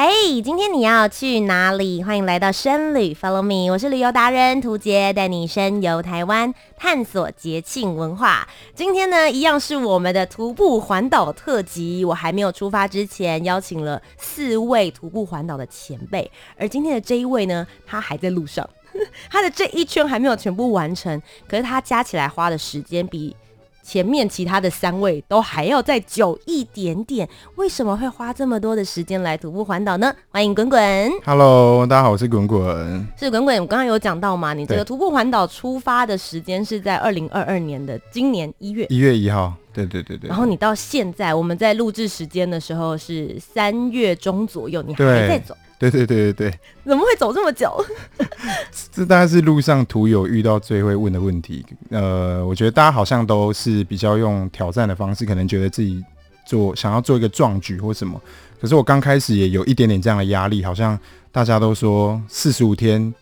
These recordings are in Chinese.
嘿今天你要去哪里？欢迎来到深旅，Follow me，我是旅游达人涂杰，带你深游台湾，探索节庆文化。今天呢，一样是我们的徒步环岛特辑。我还没有出发之前，邀请了四位徒步环岛的前辈，而今天的这一位呢，他还在路上，他的这一圈还没有全部完成，可是他加起来花的时间比。前面其他的三位都还要再久一点点，为什么会花这么多的时间来徒步环岛呢？欢迎滚滚，Hello，大家好，我是滚滚，是滚滚。我刚刚有讲到嘛，你这个徒步环岛出发的时间是在二零二二年的今年一月一月一号，对对对对。然后你到现在，我们在录制时间的时候是三月中左右，你还在走。对对对对对，怎么会走这么久？这大概是路上途友遇到最会问的问题。呃，我觉得大家好像都是比较用挑战的方式，可能觉得自己做想要做一个壮举或什么。可是我刚开始也有一点点这样的压力，好像大家都说四十五天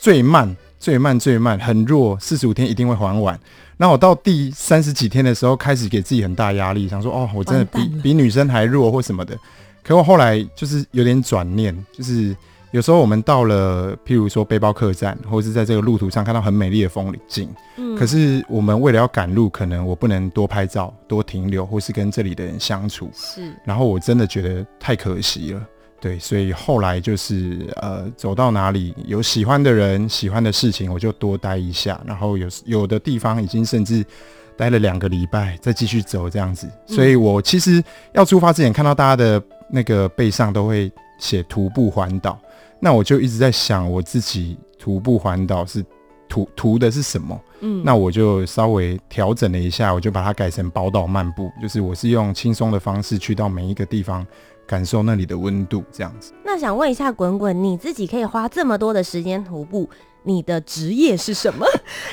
最慢最慢最慢很弱，四十五天一定会还完。那我到第三十几天的时候，开始给自己很大压力，想说哦，我真的比比女生还弱或什么的。可我后来就是有点转念，就是有时候我们到了，譬如说背包客栈，或者是在这个路途上看到很美丽的风景，嗯，可是我们为了要赶路，可能我不能多拍照、多停留，或是跟这里的人相处，是。然后我真的觉得太可惜了，对，所以后来就是呃，走到哪里有喜欢的人、喜欢的事情，我就多待一下。然后有有的地方已经甚至。待了两个礼拜，再继续走这样子，所以我其实要出发之前，看到大家的那个背上都会写徒步环岛，那我就一直在想，我自己徒步环岛是图图的是什么？嗯，那我就稍微调整了一下，我就把它改成宝岛漫步，就是我是用轻松的方式去到每一个地方，感受那里的温度这样子。那想问一下滚滚，你自己可以花这么多的时间徒步？你的职业是什么？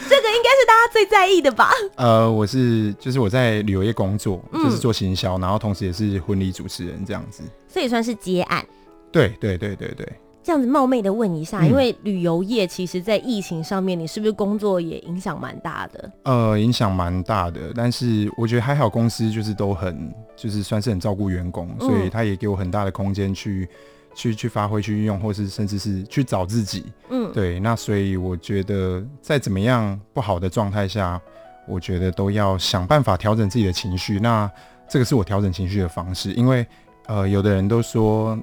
这个应该是大家最在意的吧？呃，我是就是我在旅游业工作，嗯、就是做行销，然后同时也是婚礼主持人这样子，所以算是接案。对对对对对。这样子冒昧的问一下，嗯、因为旅游业其实在疫情上面，你是不是工作也影响蛮大的？呃，影响蛮大的，但是我觉得还好，公司就是都很就是算是很照顾员工，嗯、所以他也给我很大的空间去。去去发挥、去运用，或是甚至是去找自己，嗯，对。那所以我觉得，在怎么样不好的状态下，我觉得都要想办法调整自己的情绪。那这个是我调整情绪的方式，因为呃，有的人都说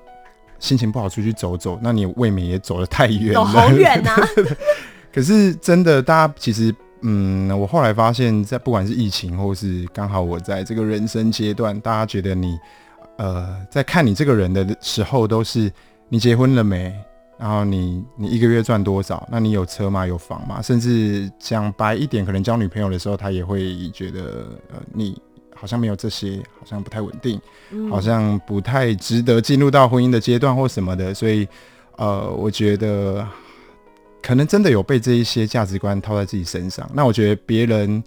心情不好出去走走，那你未免也走得太远了，走好远啊。可是真的，大家其实，嗯，我后来发现，在不管是疫情，或是刚好我在这个人生阶段，大家觉得你。呃，在看你这个人的时候，都是你结婚了没？然后你你一个月赚多少？那你有车吗？有房吗？甚至讲白一点，可能交女朋友的时候，他也会觉得，呃，你好像没有这些，好像不太稳定，嗯、好像不太值得进入到婚姻的阶段或什么的。所以，呃，我觉得可能真的有被这一些价值观套在自己身上。那我觉得别人，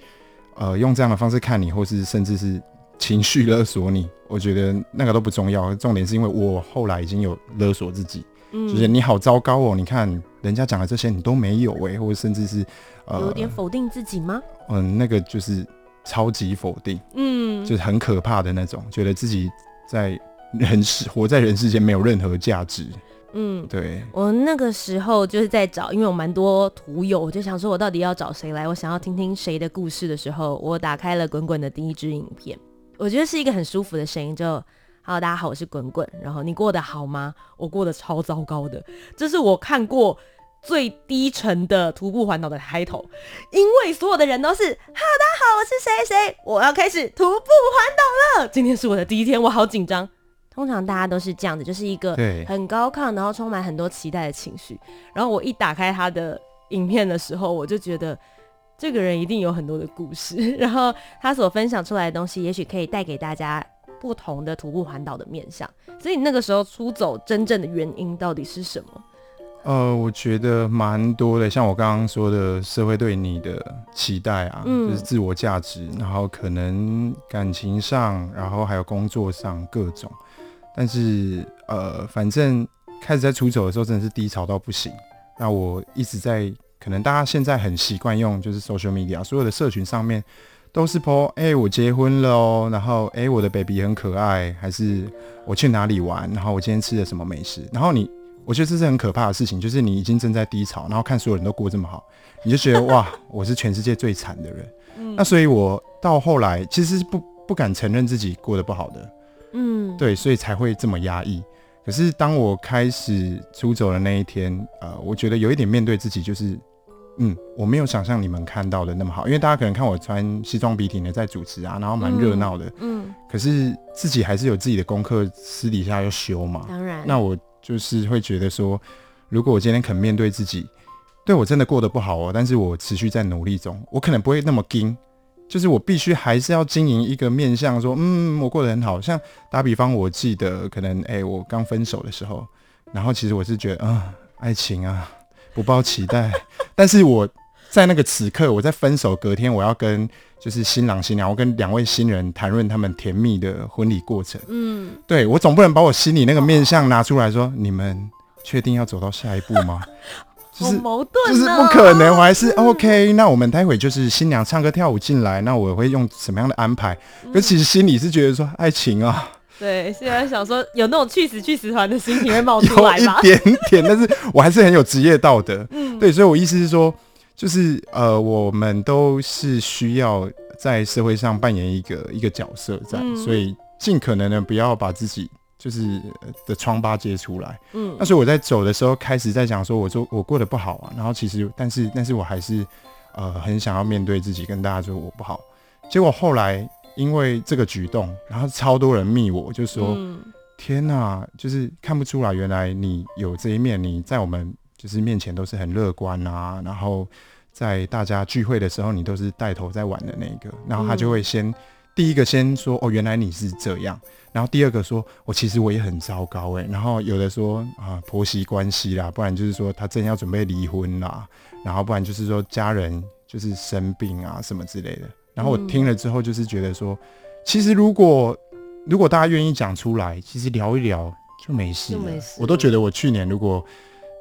呃，用这样的方式看你，或是甚至是。情绪勒索你，我觉得那个都不重要，重点是因为我后来已经有勒索自己，嗯，就是你好糟糕哦，你看人家讲的这些你都没有哎，或者甚至是呃，有点否定自己吗？嗯，那个就是超级否定，嗯，就是很可怕的那种，觉得自己在人世活在人世间没有任何价值，嗯，对。我那个时候就是在找，因为我蛮多徒友，我就想说我到底要找谁来，我想要听听谁的故事的时候，我打开了滚滚的第一支影片。我觉得是一个很舒服的声音，就 Hello，大家好，我是滚滚。然后你过得好吗？我过得超糟糕的，这是我看过最低沉的徒步环岛的开头，因为所有的人都是 Hello，大家好，我是谁谁，我要开始徒步环岛了。今天是我的第一天，我好紧张。通常大家都是这样子，就是一个很高亢，然后充满很多期待的情绪。然后我一打开他的影片的时候，我就觉得。这个人一定有很多的故事，然后他所分享出来的东西，也许可以带给大家不同的徒步环岛的面向。所以你那个时候出走真正的原因到底是什么？呃，我觉得蛮多的，像我刚刚说的，社会对你的期待啊，嗯、就是自我价值，然后可能感情上，然后还有工作上各种。但是呃，反正开始在出走的时候，真的是低潮到不行。那我一直在，可能大家现在很习惯用就是 social media，所有的社群上面都是 po，哎、欸，我结婚了哦，然后哎、欸，我的 baby 很可爱，还是我去哪里玩，然后我今天吃了什么美食，然后你。我觉得这是很可怕的事情，就是你已经正在低潮，然后看所有人都过这么好，你就觉得哇，我是全世界最惨的人。嗯，那所以我到后来其实是不不敢承认自己过得不好的。嗯，对，所以才会这么压抑。可是当我开始出走的那一天，呃，我觉得有一点面对自己，就是嗯，我没有想象你们看到的那么好，因为大家可能看我穿西装笔挺的在主持啊，然后蛮热闹的。嗯，嗯，可是自己还是有自己的功课，私底下要修嘛。当然，那我。就是会觉得说，如果我今天肯面对自己，对我真的过得不好哦，但是我持续在努力中，我可能不会那么惊，就是我必须还是要经营一个面向，说，嗯，我过得很好。像打比方，我记得可能，哎、欸，我刚分手的时候，然后其实我是觉得，啊、嗯，爱情啊，不抱期待，但是我。在那个此刻，我在分手隔天，我要跟就是新郎新娘，我跟两位新人谈论他们甜蜜的婚礼过程。嗯，对，我总不能把我心里那个面相拿出来说，哦、你们确定要走到下一步吗？就是矛盾，就是不可能。我还是 OK，那我们待会就是新娘唱歌跳舞进来，那我会用什么样的安排？可其实心里是觉得说爱情啊。对，现在想说有那种去死去死团的心情会冒出来吗？一点点，但是我还是很有职业道德。嗯，对，所以我意思是说。就是呃，我们都是需要在社会上扮演一个一个角色在，嗯、所以尽可能的不要把自己就是的疮疤揭出来。嗯，那所以我在走的时候开始在讲说，我说我过得不好啊，然后其实但是但是我还是呃很想要面对自己，跟大家说我不好。结果后来因为这个举动，然后超多人密我，就说、嗯、天哪，就是看不出来原来你有这一面，你在我们就是面前都是很乐观啊，然后。在大家聚会的时候，你都是带头在玩的那个，然后他就会先、嗯、第一个先说哦，原来你是这样，然后第二个说我、哦、其实我也很糟糕哎，然后有的说啊婆媳关系啦，不然就是说他正要准备离婚啦，然后不然就是说家人就是生病啊什么之类的，然后我听了之后就是觉得说，其实如果如果大家愿意讲出来，其实聊一聊就没事了。我都觉得我去年如果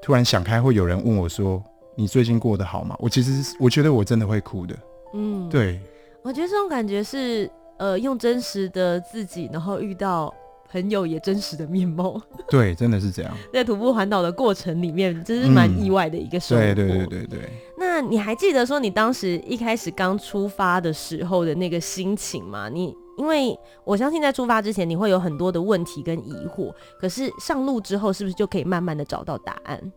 突然想开，会有人问我说。你最近过得好吗？我其实我觉得我真的会哭的。嗯，对，我觉得这种感觉是呃，用真实的自己，然后遇到朋友也真实的面貌。对，真的是这样。在徒步环岛的过程里面，真是蛮意外的一个收获。对对对对对。那你还记得说你当时一开始刚出发的时候的那个心情吗？你因为我相信在出发之前你会有很多的问题跟疑惑，可是上路之后是不是就可以慢慢的找到答案？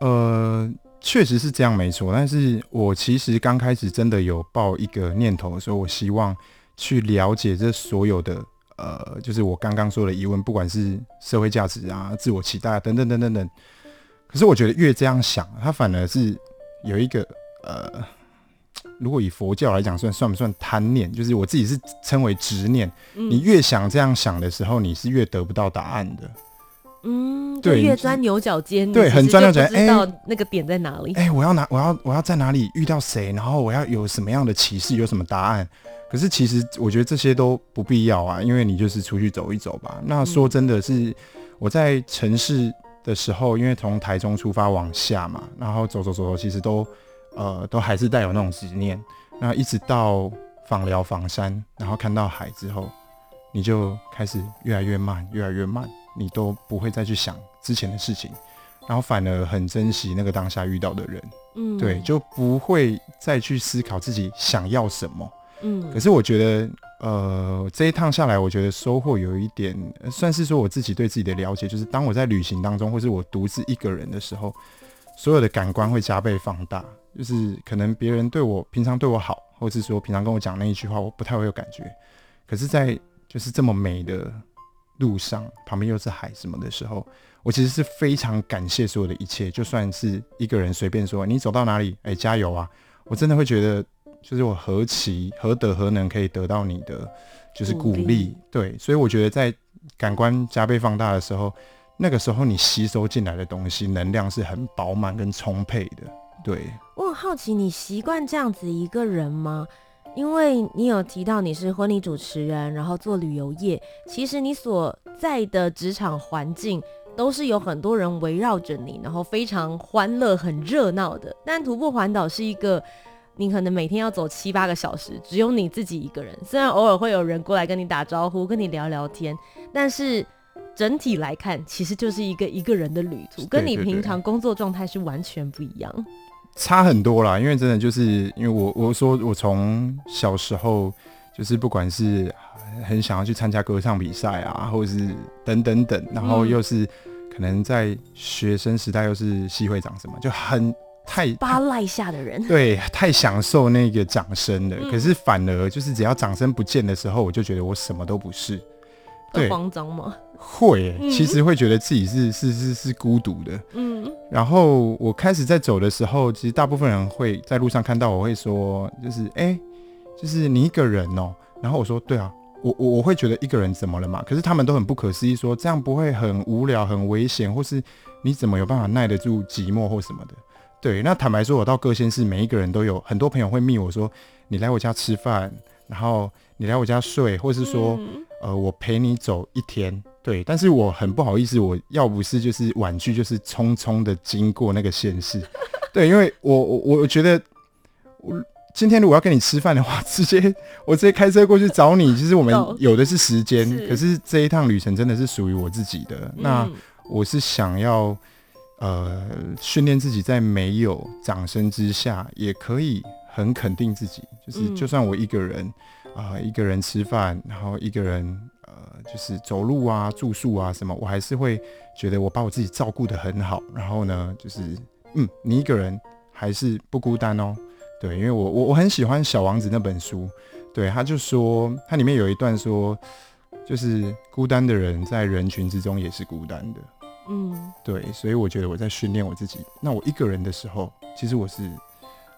呃。确实是这样，没错。但是我其实刚开始真的有抱一个念头的时候，我希望去了解这所有的呃，就是我刚刚说的疑问，不管是社会价值啊、自我期待啊等等等等等。可是我觉得越这样想，它反而是有一个呃，如果以佛教来讲，算算不算贪念？就是我自己是称为执念。你越想这样想的时候，你是越得不到答案的。嗯，对，越钻牛角尖，对，很钻牛角尖，知道那个点在哪里？哎、欸欸，我要拿，我要，我要在哪里遇到谁？然后我要有什么样的启示，有什么答案？可是其实我觉得这些都不必要啊，因为你就是出去走一走吧。那说真的是我在城市的时候，因为从台中出发往下嘛，然后走走走走，其实都呃都还是带有那种执念。那一直到访寮访山，然后看到海之后，你就开始越来越慢，越来越慢。你都不会再去想之前的事情，然后反而很珍惜那个当下遇到的人，嗯，对，就不会再去思考自己想要什么，嗯。可是我觉得，呃，这一趟下来，我觉得收获有一点，算是说我自己对自己的了解，就是当我在旅行当中，或是我独自一个人的时候，所有的感官会加倍放大，就是可能别人对我平常对我好，或是说平常跟我讲那一句话，我不太会有感觉，可是，在就是这么美的。路上旁边又是海什么的时候，我其实是非常感谢所有的一切。就算是一个人随便说，你走到哪里，哎、欸，加油啊！我真的会觉得就是我何其何德何能可以得到你的就是鼓励，鼓励对，所以我觉得在感官加倍放大的时候，那个时候你吸收进来的东西能量是很饱满跟充沛的，对。我很好奇，你习惯这样子一个人吗？因为你有提到你是婚礼主持人，然后做旅游业，其实你所在的职场环境都是有很多人围绕着你，然后非常欢乐、很热闹的。但徒步环岛是一个，你可能每天要走七八个小时，只有你自己一个人。虽然偶尔会有人过来跟你打招呼、跟你聊聊天，但是整体来看，其实就是一个一个人的旅途，跟你平常工作状态是完全不一样。差很多啦，因为真的就是因为我我说我从小时候就是不管是很想要去参加歌唱比赛啊，或者是等等等，然后又是可能在学生时代又是系会长什么，就很太八赖下的人，对，太享受那个掌声了。嗯、可是反而就是只要掌声不见的时候，我就觉得我什么都不是。对慌张吗？会、欸，其实会觉得自己是是是是孤独的。嗯，然后我开始在走的时候，其实大部分人会在路上看到我会说，就是哎、欸，就是你一个人哦、喔。然后我说，对啊，我我我会觉得一个人怎么了嘛？可是他们都很不可思议，说这样不会很无聊、很危险，或是你怎么有办法耐得住寂寞或什么的？对，那坦白说，我到各县市，每一个人都有很多朋友会密我说，你来我家吃饭，然后你来我家睡，或是说。嗯呃，我陪你走一天，对，但是我很不好意思，我要不是就是婉拒，就是匆匆的经过那个县市，对，因为我我我觉得，我今天如果要跟你吃饭的话，直接我直接开车过去找你，其实我们有的是时间，是，可是这一趟旅程真的是属于我自己的，嗯、那我是想要呃训练自己，在没有掌声之下，也可以很肯定自己，就是就算我一个人。啊、呃，一个人吃饭，然后一个人呃，就是走路啊、住宿啊什么，我还是会觉得我把我自己照顾得很好。然后呢，就是嗯，你一个人还是不孤单哦。对，因为我我我很喜欢《小王子》那本书，对，他就说，它里面有一段说，就是孤单的人在人群之中也是孤单的。嗯，对，所以我觉得我在训练我自己。那我一个人的时候，其实我是。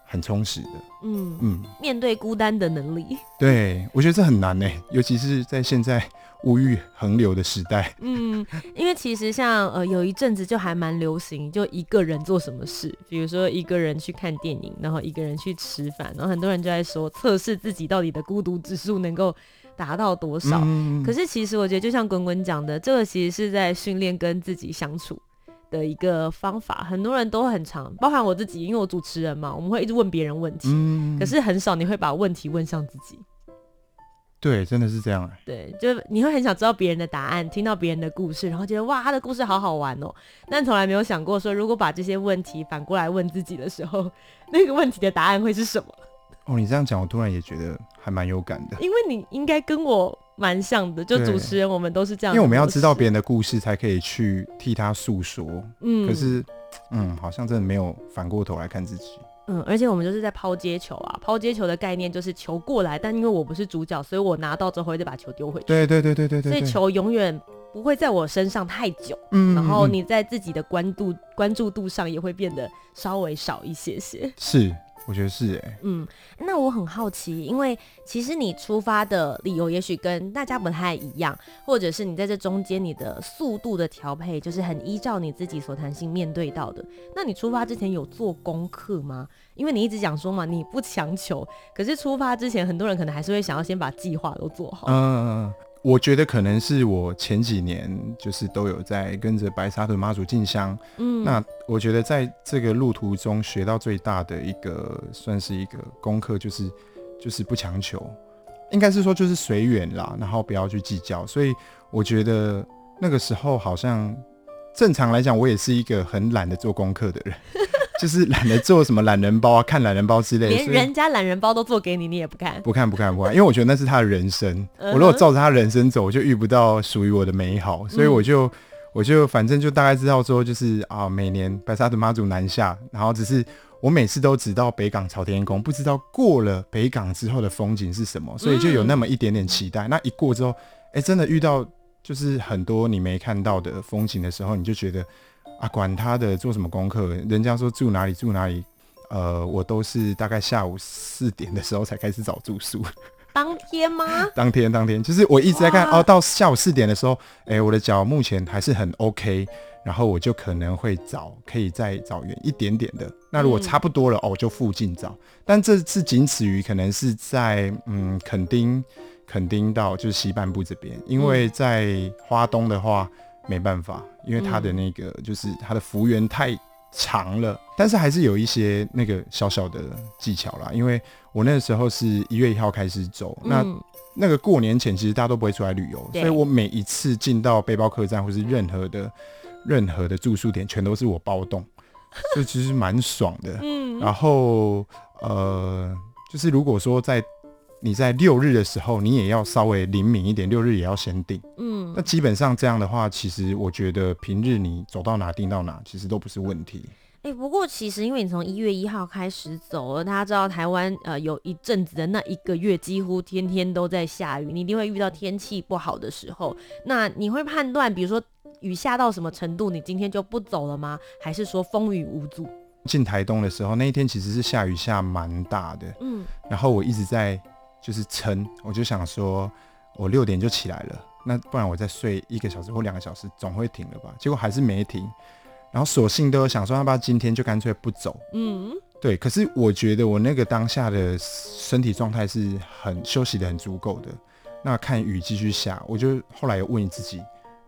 很充实的，嗯嗯，面对孤单的能力，对，我觉得这很难呢，尤其是在现在物欲横流的时代，嗯，因为其实像呃有一阵子就还蛮流行，就一个人做什么事，比如说一个人去看电影，然后一个人去吃饭，然后很多人就在说测试自己到底的孤独指数能够达到多少，嗯，可是其实我觉得就像滚滚讲的，这个其实是在训练跟自己相处的一个方法，很多人都很常，包含我自己，因为我主持人嘛，我们会一直问别人问题，嗯，可是很少你会把问题问向自己。对，真的是这样欸。对，就你会很想知道别人的答案，听到别人的故事，然后觉得哇，他的故事好好玩哦。但从来没有想过说，如果把这些问题反过来问自己的时候，那个问题的答案会是什么？哦，你这样讲，我突然也觉得还蛮有感的，因为你应该跟我。蛮像的，就主持人，我们都是这样。因为我们要知道别人的故事，才可以去替他诉说。嗯，可是，嗯，好像真的没有反过头来看自己。嗯，而且我们就是在抛接球啊，抛接球的概念就是球过来，但因为我不是主角，所以我拿到之后就把球丢回去。对对对对对对。所以球永远不会在我身上太久。嗯。然后你在自己的关注关注度上也会变得稍微少一些些。是。我觉得是哎、欸，嗯，那我很好奇，因为其实你出发的理由也许跟大家不太一样，或者是你在这中间你的速度的调配，就是很依照你自己所弹性面对到的。那你出发之前有做功课吗？因为你一直讲说嘛，你不强求，可是出发之前，很多人可能还是会想要先把计划都做好。嗯嗯嗯。我觉得可能是我前几年就是都有在跟着白沙屯妈祖进香，嗯，那我觉得在这个路途中学到最大的一个算是一个功课，就是就是不强求，应该是说就是随缘啦，然后不要去计较。所以我觉得那个时候好像正常来讲，我也是一个很懒得做功课的人。就是懒得做什么懒人包啊，看懒人包之类的，连人家懒人包都做给你，你也不看？不看不看不看，因为我觉得那是他的人生。我如果照着他人生走，我就遇不到属于我的美好，所以我就我就反正就大概知道说，就是啊，每年白沙屯妈祖南下，然后只是我每次都只到北港朝天宫，不知道过了北港之后的风景是什么，所以就有那么一点点期待。那一过之后，哎，真的遇到就是很多你没看到的风景的时候，你就觉得。啊，管他的，做什么功课？人家说住哪里住哪里呃，我都是大概下午四点的时候才开始找住宿。当天吗？当天，当天，就是我一直在看哦，到下午四点的时候，哎、欸，我的脚目前还是很 OK，然后我就可能会找可以再找远一点点的。那如果差不多了，嗯、哦，就附近找。但这次仅此于可能是在嗯垦丁，垦丁到就是西半部这边，因为在花东的话没办法，因为他的那个就是他的幅员太长了，但是还是有一些那个小小的技巧啦，因为。我那个时候是一月一号开始走，嗯、那那个过年前其实大家都不会出来旅游，所以我每一次进到背包客栈或是任何的任何的住宿点，全都是我包栋，就其实蛮爽的。嗯，然后呃，就是如果说在你在六日的时候，你也要稍微灵敏一点，六日也要先定。嗯，那基本上这样的话，其实我觉得平日你走到哪定到哪，其实都不是问题。哎、欸，不过其实因为你从一月一号开始走了，大家知道台湾呃有一阵子的那一个月几乎天天都在下雨，你一定会遇到天气不好的时候。那你会判断，比如说雨下到什么程度，你今天就不走了吗？还是说风雨无阻？进台东的时候，那一天其实是下雨下蛮大的，嗯，然后我一直在就是撑，我就想说我六点就起来了，那不然我再睡一个小时或两个小时总会停了吧？结果还是没停。然后索性都想说，要不要今天就干脆不走？嗯，对。可是我觉得我那个当下的身体状态是很休息的很足够的。那看雨继续下，我就后来有问你自己，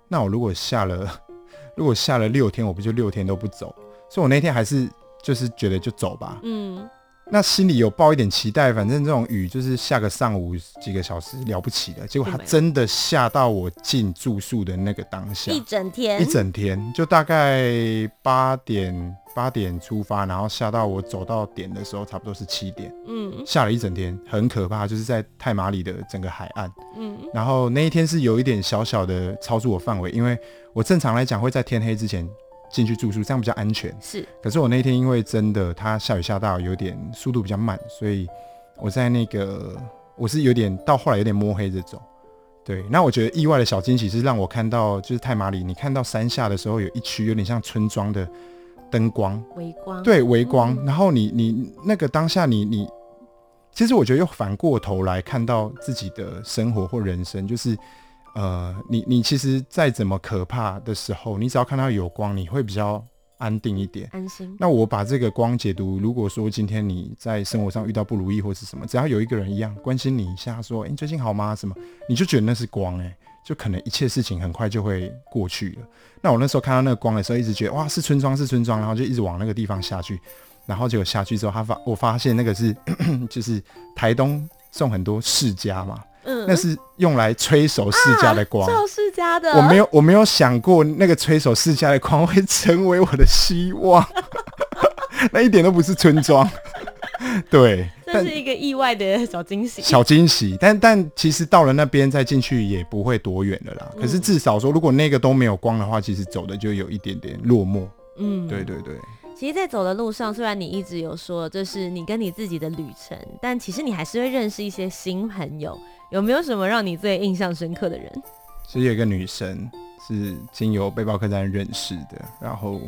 那我如果下了，如果下了六天，我不就六天都不走？所以我那天还是就是觉得就走吧。嗯。那心里有抱一点期待，反正这种雨就是下个上午几个小时了不起的，结果它真的下到我进住宿的那个当下，一整天，一整天就大概八点八点出发，然后下到我走到点的时候，差不多是七点，嗯，下了一整天，很可怕，就是在太马里的整个海岸，嗯，然后那一天是有一点小小的超出我范围，因为我正常来讲会在天黑之前。进去住宿，这样比较安全。是，可是我那天因为真的，它下雨下到有点速度比较慢，所以我在那个我是有点到后来有点摸黑着走。对，那我觉得意外的小惊喜是让我看到，就是太马里，你看到山下的时候有一区有点像村庄的灯光，微光，对，微光。嗯、然后你你那个当下你你，其实我觉得又反过头来看到自己的生活或人生，就是。呃，你你其实再怎么可怕的时候，你只要看到有光，你会比较安定一点，安心。那我把这个光解读，如果说今天你在生活上遇到不如意或是什么，只要有一个人一样关心你一下，说，哎，你最近好吗？什么，你就觉得那是光，欸，哎，就可能一切事情很快就会过去了。那我那时候看到那个光的时候，一直觉得哇，是村庄，是村庄，然后就一直往那个地方下去，然后结果下去之后，他发我发现那个是 就是台东送很多世家嘛。嗯，那是用来催熟世家的光，啊、释迦的。我没有，我没有想过那个催熟世家的光会成为我的希望，那一点都不是村庄。对，这是一个意外的小惊喜，小惊喜。但但其实到了那边再进去也不会多远了啦。嗯、可是至少说，如果那个都没有光的话，其实走的就有一点点落寞。嗯，对对对。其实，在走的路上，虽然你一直有说这是你跟你自己的旅程，但其实你还是会认识一些新朋友。有没有什么让你最印象深刻的人？其实有一个女生是经由背包客栈认识的，然后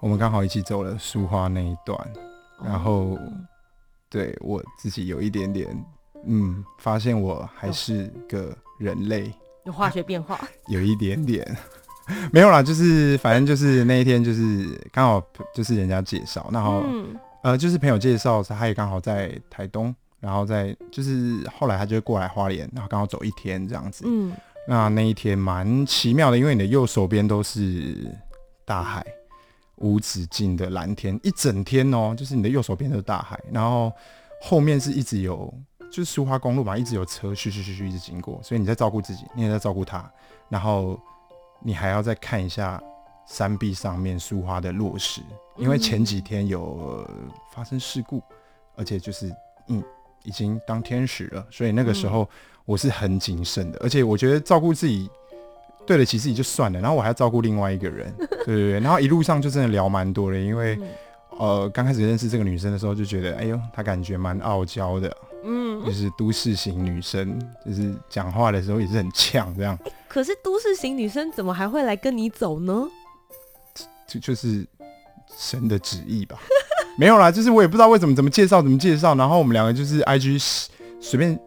我们刚好一起走了苏花那一段，然后对我自己有一点点，嗯，发现我还是个人类，有化学变化，有一点点。没有啦，就是反正就是那一天，就是刚好就是人家介绍，然后、嗯、呃，就是朋友介绍，他也刚好在台东，然后在就是后来他就过来花莲，然后刚好走一天这样子。嗯，那那一天蛮奇妙的，因为你的右手边都是大海，无止境的蓝天，一整天哦，就是你的右手边都是大海，然后后面是一直有就是苏花公路嘛，一直有车嘘嘘嘘嘘一直经过，所以你在照顾自己，你也在照顾他，然后。你还要再看一下山壁上面树花的落石，因为前几天有发生事故，而且就是嗯，已经当天使了，所以那个时候我是很谨慎的，而且我觉得照顾自己对得起自己就算了，然后我还要照顾另外一个人，对对对，然后一路上就真的聊蛮多的，因为呃刚开始认识这个女生的时候就觉得，哎呦，她感觉蛮傲娇的。嗯，就是都市型女生，就是讲话的时候也是很呛这样。可是都市型女生怎么还会来跟你走呢？就就是神的旨意吧。没有啦，就是我也不知道为什么怎么介绍怎么介绍，然后我们两个就是 IG 随便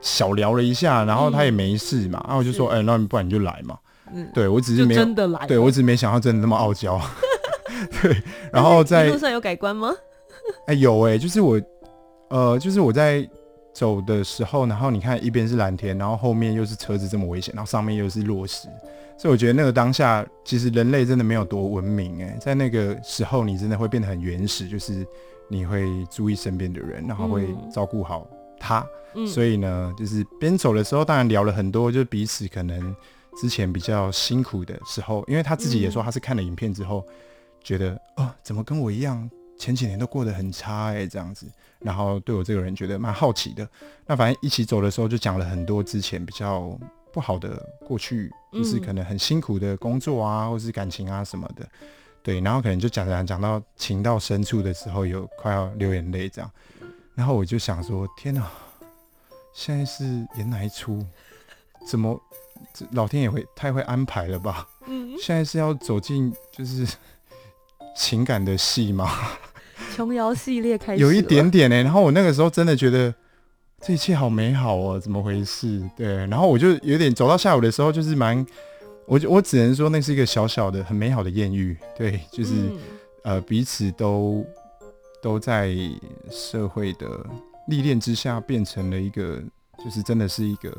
小聊了一下，然后他也没事嘛，然后、我就说，哎、欸，那不然你就来嘛。嗯，对我只是没有真的来，对我只是没想到真的那么傲娇。对，然后在路上有改观吗？哎、欸，有哎、欸，就是我，呃，就是我在走的时候，然后你看一边是蓝天，然后后面又是车子这么危险，然后上面又是落石，所以我觉得那个当下，其实人类真的没有多文明哎、欸，在那个时候你真的会变得很原始，就是你会注意身边的人，然后会照顾好他。嗯、所以呢，就是边走的时候，当然聊了很多，就是彼此可能之前比较辛苦的时候，因为他自己也说他是看了影片之后。觉得哦，怎么跟我一样，前几年都过得很差哎，这样子，然后对我这个人觉得蛮好奇的。那反正一起走的时候，就讲了很多之前比较不好的过去，就是可能很辛苦的工作啊，或是感情啊什么的。对，然后可能就讲讲讲到情到深处的时候，有快要流眼泪这样。然后我就想说，天哪，现在是演哪一出？怎么这老天也会太会安排了吧？嗯，现在是要走进就是。情感的戏吗？琼瑶系列开始有一点点呢、欸，然后我那个时候真的觉得这一切好美好哦，怎么回事？对，然后我就有点走到下午的时候，就是蛮，我我只能说那是一个小小的很美好的艳遇，对，就是、嗯、呃彼此都都在社会的历练之下，变成了一个就是真的是一个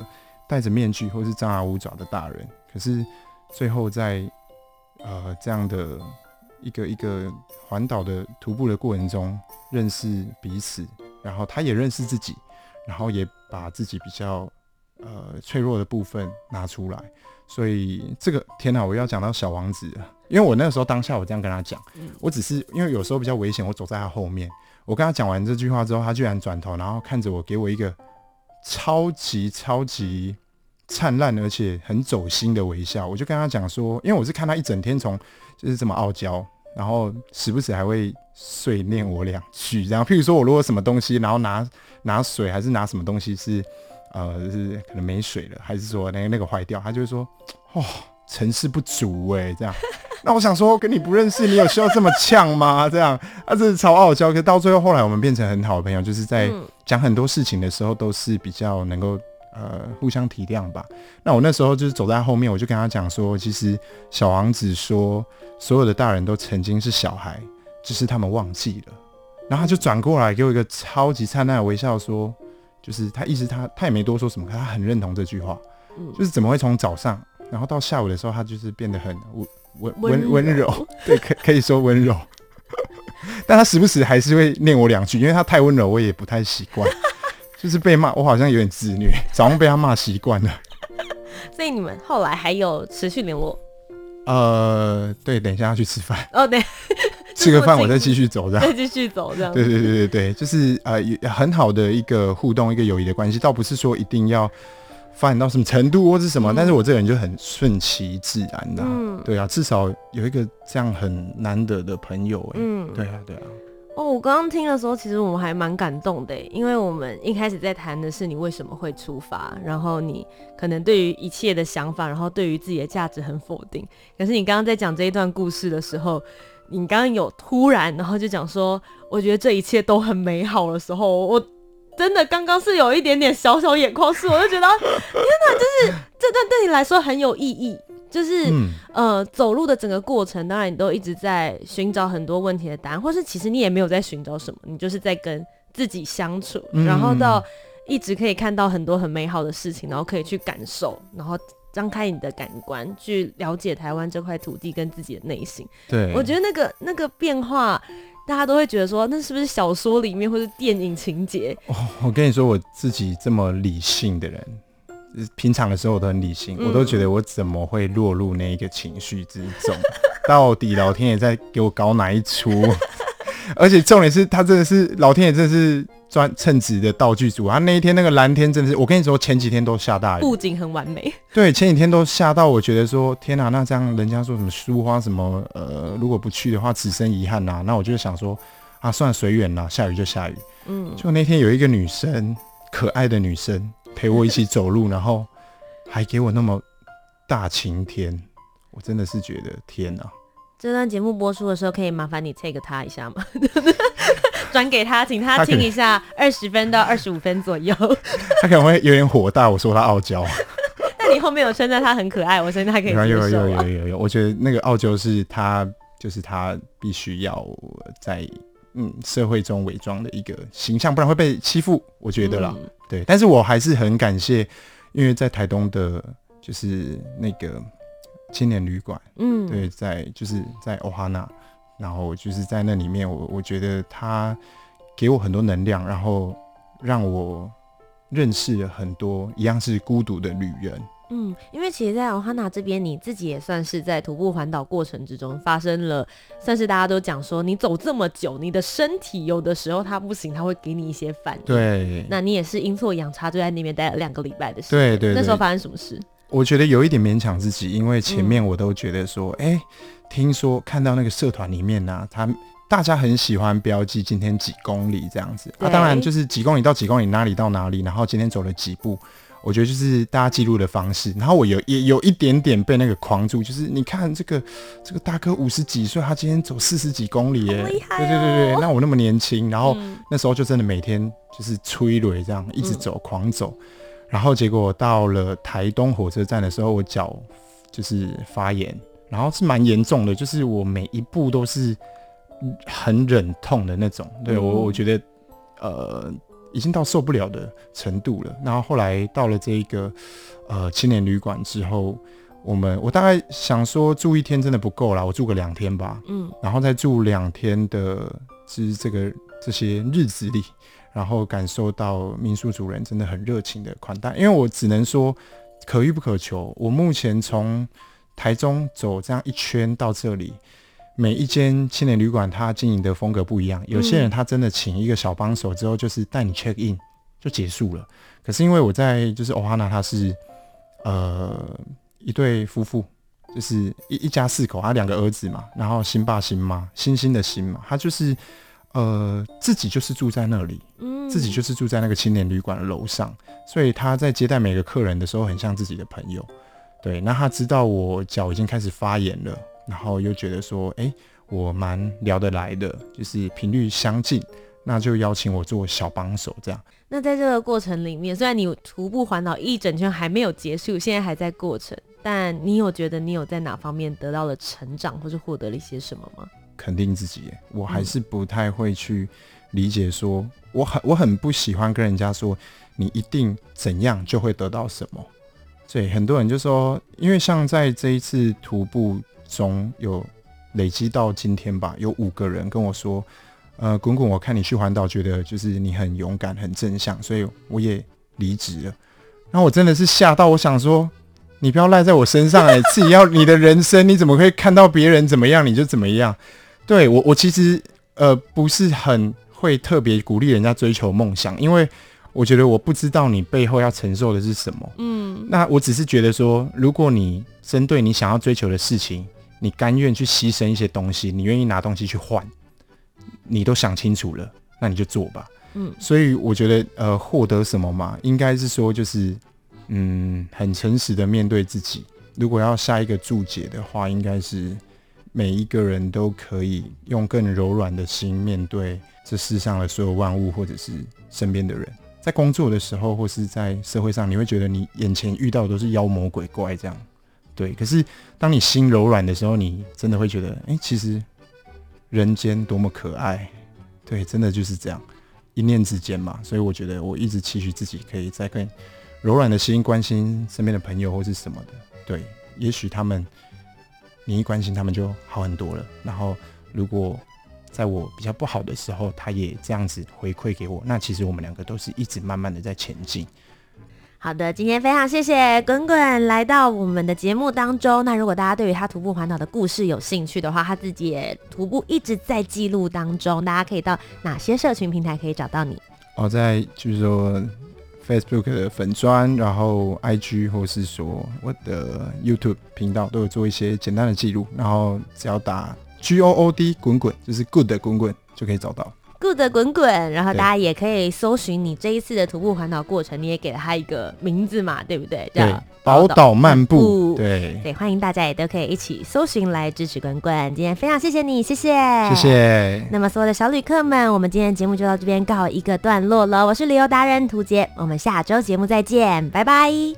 戴着面具或是张牙舞爪的大人，可是最后在呃这样的。一个一个环岛的徒步的过程中，认识彼此，然后他也认识自己，然后也把自己比较呃脆弱的部分拿出来。所以这个天哪，我要讲到小王子了，因为我那个时候当下我这样跟他讲，我只是因为有时候比较危险，我走在他后面。我跟他讲完这句话之后，他居然转头，然后看着我，给我一个超级超级灿烂而且很走心的微笑。我就跟他讲说，因为我是看他一整天从就是这么傲娇。然后时不时还会碎念我两句，然后譬如说我如果什么东西，然后拿拿水还是拿什么东西是，呃，是可能没水了，还是说那个那个坏掉，他就会说，哦，成事不足哎，这样。那我想说，跟你不认识，你有需要这么呛吗？这样，他这是超傲娇。可到最后后来我们变成很好的朋友，就是在讲很多事情的时候都是比较能够。呃，互相体谅吧。那我那时候就是走在后面，我就跟他讲说，其实小王子说，所有的大人都曾经是小孩，只是他们忘记了。然后他就转过来给我一个超级灿烂的微笑，说，就是他意思他他也没多说什么，可他很认同这句话。嗯，就是怎么会从早上，然后到下午的时候，他就是变得很温温温温柔，对，可可以说温柔。但他时不时还是会念我两句，因为他太温柔，我也不太习惯。就是被骂，我好像有点自虐，早上被他骂习惯了。所以你们后来还有持续联络？呃，对，等一下要去吃饭。哦，对，吃个饭我再继续走，这样。再继续走，这样。对对对对对，就是呃，很好的一个互动，一个友谊的关系，倒不是说一定要发展到什么程度或是什么，嗯、但是我这个人就很顺其自然的、啊。嗯，对啊，至少有一个这样很难得的朋友、欸。嗯，对啊，对啊。哦，我刚刚听的时候，其实我们还蛮感动的，因为我们一开始在谈的是你为什么会出发，然后你可能对于一切的想法，然后对于自己的价值很否定。可是你刚刚在讲这一段故事的时候，你刚刚有突然，然后就讲说，我觉得这一切都很美好的时候，我真的刚刚是有一点点小小眼眶湿，我就觉得 天哪，就是这段对你来说很有意义。就是、嗯、呃，走路的整个过程，当然你都一直在寻找很多问题的答案，或是其实你也没有在寻找什么，你就是在跟自己相处，嗯、然后到一直可以看到很多很美好的事情，然后可以去感受，然后张开你的感官去了解台湾这块土地跟自己的内心。对，我觉得那个那个变化，大家都会觉得说，那是不是小说里面或是电影情节？哦，我跟你说，我自己这么理性的人。平常的时候我都很理性，嗯、我都觉得我怎么会落入那一个情绪之中？到底老天爷在给我搞哪一出？而且重点是他真的是老天爷，真的是专称职的道具组。他那一天那个蓝天真的是，我跟你说前几天都下大雨，布景很完美。对，前几天都下到我觉得说天哪、啊，那这样人家说什么书花什么呃，如果不去的话，此生遗憾呐。那我就想说啊，算了，随缘啦，下雨就下雨。嗯，就那天有一个女生，可爱的女生。陪我一起走路，然后还给我那么大晴天，我真的是觉得天哪！这段节目播出的时候，可以麻烦你 take 他一下吗？转给他，请他听一下，二十分到二十五分左右。他可能会有点火大，我说他傲娇。那你后面有称赞他很可爱，我相信他可以接受。有有有有有有，我觉得那个傲娇是他，就是他必须要在嗯社会中伪装的一个形象，不然会被欺负。我觉得啦，嗯、对。但是我还是很感谢，因为在台东的，就是那个青年旅馆，嗯，对，在就是在欧哈纳。然后就是在那里面，我我觉得他给我很多能量，然后让我认识了很多一样是孤独的旅人。嗯，因为其实，在欧哈纳这边，你自己也算是在徒步环岛过程之中发生了，算是大家都讲说，你走这么久，你的身体有的时候它不行，它会给你一些反应。对，那你也是阴错阳差就在那边待了两个礼拜的时间。对，对对。那时候发生什么事？我觉得有一点勉强自己，因为前面我都觉得说，哎、嗯。欸听说看到那个社团里面呢、啊，他大家很喜欢标记今天几公里这样子。啊，当然就是几公里到几公里，哪里到哪里，然后今天走了几步，我觉得就是大家记录的方式。然后我有也有一点点被那个框住，就是你看这个这个大哥五十几岁，他今天走四十几公里耶，哦、对对对对，那我那么年轻，然后那时候就真的每天就是催泪这样一直走，狂走，然后结果到了台东火车站的时候，我脚就是发炎。然后是蛮严重的，就是我每一步都是很忍痛的那种，对我我觉得呃已经到受不了的程度了。然后后来到了这一个呃青年旅馆之后，我们我大概想说住一天真的不够啦，我住个两天吧，嗯，然后再住两天的，就是这个这些日子里，然后感受到民宿主人真的很热情的款待，因为我只能说可遇不可求，我目前从台中走这样一圈到这里，每一间青年旅馆它经营的风格不一样。有些人他真的请一个小帮手之后，就是带你 check in 就结束了。可是因为我在就是欧哈娜，他是呃一对夫妇，就是一一家四口，他两个儿子嘛，然后新爸新妈，新新的新嘛，他就是呃自己就是住在那里，自己就是住在那个青年旅馆的楼上，所以他在接待每个客人的时候，很像自己的朋友。对，那他知道我脚已经开始发炎了，然后又觉得说，哎、欸，我蛮聊得来的，就是频率相近，那就邀请我做小帮手这样。那在这个过程里面，虽然你徒步环岛一整圈还没有结束，现在还在过程，但你有觉得你有在哪方面得到了成长，或是获得了一些什么吗？肯定自己，我还是不太会去理解说，嗯、我很我很不喜欢跟人家说，你一定怎样就会得到什么。对，很多人就说，因为像在这一次徒步中有累积到今天吧，有五个人跟我说，呃，滚滚，我看你去环岛，觉得就是你很勇敢、很正向，所以我也离职了。然后我真的是吓到，我想说，你不要赖在我身上，哎，自己要你的人生，你怎么可以看到别人怎么样你就怎么样？对，我，我其实呃不是很会特别鼓励人家追求梦想，因为。我觉得我不知道你背后要承受的是什么，嗯，那我只是觉得说，如果你针对你想要追求的事情，你甘愿去牺牲一些东西，你愿意拿东西去换，你都想清楚了，那你就做吧，嗯，所以我觉得，呃，获得什么嘛，应该是说就是，嗯，很诚实的面对自己。如果要下一个注解的话，应该是每一个人都可以用更柔软的心面对这世上的所有万物，或者是身边的人。在工作的时候，或是在社会上，你会觉得你眼前遇到的都是妖魔鬼怪这样，对。可是当你心柔软的时候，你真的会觉得，哎、其实人间多么可爱，对，真的就是这样，一念之间嘛。所以我觉得我一直期许自己可以再更柔软的心关心身边的朋友或是什么的，对。也许他们，你一关心他们就好很多了。然后如果在我比较不好的时候，他也这样子回馈给我。那其实我们两个都是一直慢慢的在前进。好的，今天非常谢谢滚滚来到我们的节目当中。那如果大家对于他徒步环岛的故事有兴趣的话，他自己也徒步一直在记录当中。大家可以到哪些社群平台可以找到你？哦，在就是说 Facebook 的粉砖，然后 IG 或是说我的 YouTube 频道都有做一些简单的记录。然后只要打。G O O D 滚滚就是 good 滚滚就可以找到 good 的滚滚，然后大家也可以搜寻你这一次的徒步环岛过程，你也给了他一个名字嘛，对不对？叫宝岛漫步，对对，欢迎大家也都可以一起搜寻来支持滚滚。今天非常谢谢你，谢谢，谢谢。那么所有的小旅客们，我们今天节目就到这边告一个段落了。我是旅游达人涂杰，我们下周节目再见，拜拜。